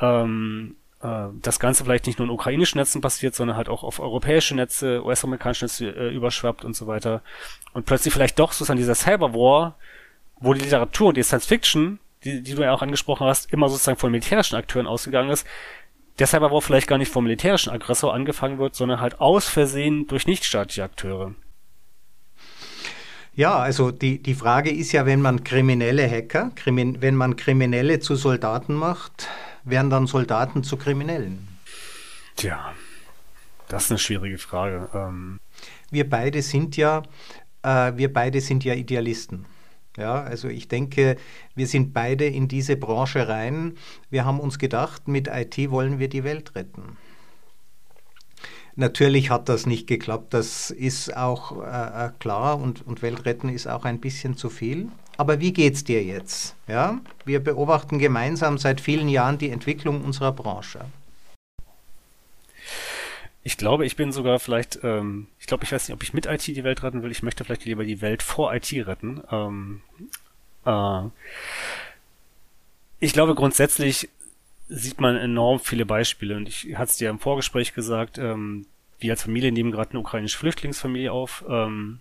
ähm, äh, das Ganze vielleicht nicht nur in ukrainischen Netzen passiert, sondern halt auch auf europäische Netze, US-amerikanische Netze äh, überschwappt und so weiter. Und plötzlich vielleicht doch sozusagen dieser Cyberwar, wo die Literatur und die Science Fiction, die, die du ja auch angesprochen hast, immer sozusagen von militärischen Akteuren ausgegangen ist, der Cyberwar vielleicht gar nicht vom militärischen Aggressor angefangen wird, sondern halt aus Versehen durch nichtstaatliche Akteure. Ja, also die, die Frage ist ja, wenn man kriminelle Hacker, krimin, wenn man Kriminelle zu Soldaten macht, werden dann Soldaten zu Kriminellen? Tja. Das ist eine schwierige Frage. Ähm wir beide sind ja, äh, wir beide sind ja Idealisten. Ja, also ich denke, wir sind beide in diese Branche rein. Wir haben uns gedacht, mit IT wollen wir die Welt retten. Natürlich hat das nicht geklappt, das ist auch äh, äh klar und, und Weltretten ist auch ein bisschen zu viel. Aber wie geht's dir jetzt? Ja, wir beobachten gemeinsam seit vielen Jahren die Entwicklung unserer Branche. Ich glaube, ich bin sogar vielleicht, ähm, ich glaube, ich weiß nicht, ob ich mit IT die Welt retten will. Ich möchte vielleicht lieber die Welt vor IT retten. Ähm, äh, ich glaube, grundsätzlich sieht man enorm viele Beispiele. Und ich hatte es dir im Vorgespräch gesagt, ähm, wir als Familie nehmen gerade eine ukrainische Flüchtlingsfamilie auf. Ähm,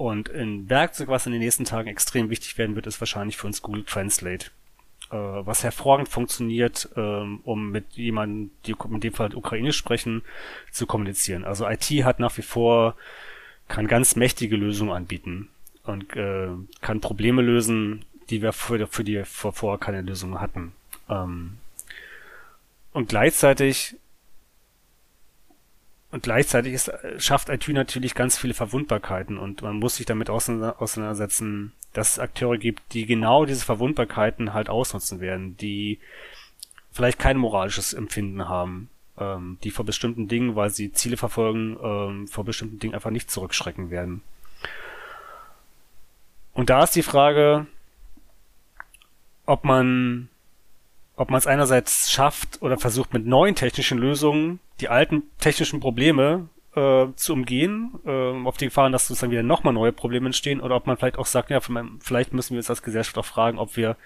und ein Werkzeug, was in den nächsten Tagen extrem wichtig werden wird, ist wahrscheinlich für uns Google Translate äh, was hervorragend funktioniert, ähm, um mit jemandem, die in dem Fall Ukrainisch sprechen, zu kommunizieren. Also IT hat nach wie vor, kann ganz mächtige Lösungen anbieten und äh, kann Probleme lösen, die wir für, für die vorher keine Lösung hatten. Ähm, und gleichzeitig und gleichzeitig ist, schafft IT natürlich ganz viele Verwundbarkeiten und man muss sich damit auseinandersetzen, dass es Akteure gibt, die genau diese Verwundbarkeiten halt ausnutzen werden, die vielleicht kein moralisches Empfinden haben, ähm, die vor bestimmten Dingen, weil sie Ziele verfolgen, ähm, vor bestimmten Dingen einfach nicht zurückschrecken werden. Und da ist die Frage, ob man ob man es einerseits schafft oder versucht mit neuen technischen Lösungen die alten technischen Probleme äh, zu umgehen, äh, auf die Gefahren, dass sozusagen wieder nochmal neue Probleme entstehen, oder ob man vielleicht auch sagt, ja, vielleicht müssen wir uns als Gesellschaft auch fragen, ob wir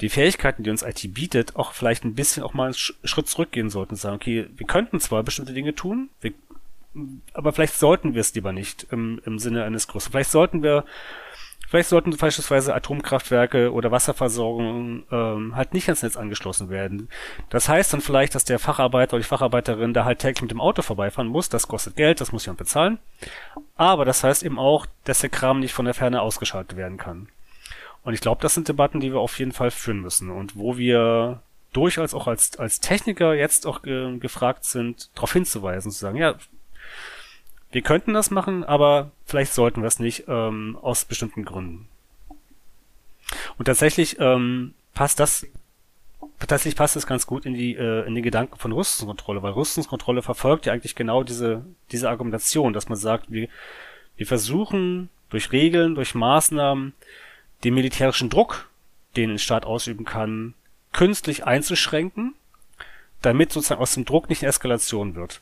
die Fähigkeiten, die uns IT bietet, auch vielleicht ein bisschen auch mal einen Schritt zurückgehen sollten und sagen, okay, wir könnten zwar bestimmte Dinge tun, wir, aber vielleicht sollten wir es lieber nicht im, im Sinne eines Großen. Vielleicht sollten wir Vielleicht sollten beispielsweise Atomkraftwerke oder Wasserversorgung ähm, halt nicht ans Netz angeschlossen werden. Das heißt dann vielleicht, dass der Facharbeiter oder die Facharbeiterin da halt täglich mit dem Auto vorbeifahren muss. Das kostet Geld, das muss jemand bezahlen. Aber das heißt eben auch, dass der Kram nicht von der Ferne ausgeschaltet werden kann. Und ich glaube, das sind Debatten, die wir auf jeden Fall führen müssen und wo wir durchaus auch als, als Techniker jetzt auch ge gefragt sind, darauf hinzuweisen, zu sagen, ja, wir könnten das machen, aber vielleicht sollten wir es nicht, ähm, aus bestimmten Gründen. Und tatsächlich ähm, passt das tatsächlich passt das ganz gut in die äh, in den Gedanken von Rüstungskontrolle, weil Rüstungskontrolle verfolgt ja eigentlich genau diese diese Argumentation, dass man sagt, wir wir versuchen durch Regeln, durch Maßnahmen den militärischen Druck, den ein Staat ausüben kann, künstlich einzuschränken, damit sozusagen aus dem Druck nicht Eskalation wird.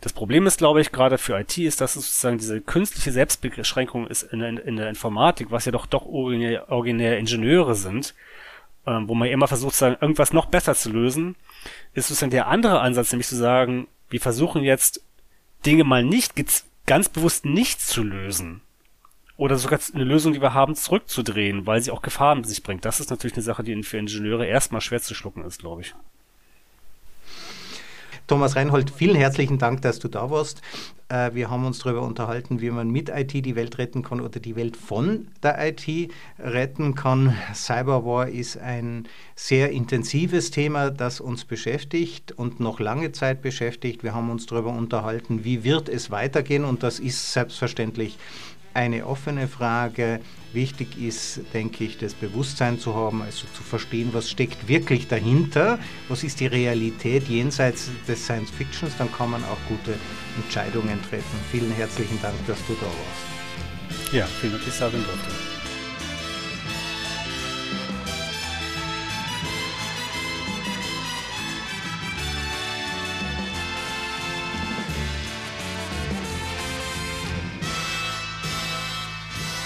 Das Problem ist, glaube ich, gerade für IT ist, dass es sozusagen diese künstliche Selbstbeschränkung ist in, in, in der Informatik, was ja doch doch originär, originär Ingenieure sind, ähm, wo man immer versucht, sagen, irgendwas noch besser zu lösen, ist sozusagen der andere Ansatz, nämlich zu sagen, wir versuchen jetzt Dinge mal nicht ganz bewusst nicht zu lösen. Oder sogar eine Lösung, die wir haben, zurückzudrehen, weil sie auch Gefahren mit sich bringt. Das ist natürlich eine Sache, die für Ingenieure erstmal schwer zu schlucken ist, glaube ich. Thomas Reinhold, vielen herzlichen Dank, dass du da warst. Äh, wir haben uns darüber unterhalten, wie man mit IT die Welt retten kann oder die Welt von der IT retten kann. Cyberwar ist ein sehr intensives Thema, das uns beschäftigt und noch lange Zeit beschäftigt. Wir haben uns darüber unterhalten, wie wird es weitergehen und das ist selbstverständlich eine offene Frage. Wichtig ist, denke ich, das Bewusstsein zu haben, also zu verstehen, was steckt wirklich dahinter, was ist die Realität jenseits des Science Fictions, dann kann man auch gute Entscheidungen treffen. Vielen herzlichen Dank, dass du da warst. Ja, vielen Dank, dass ich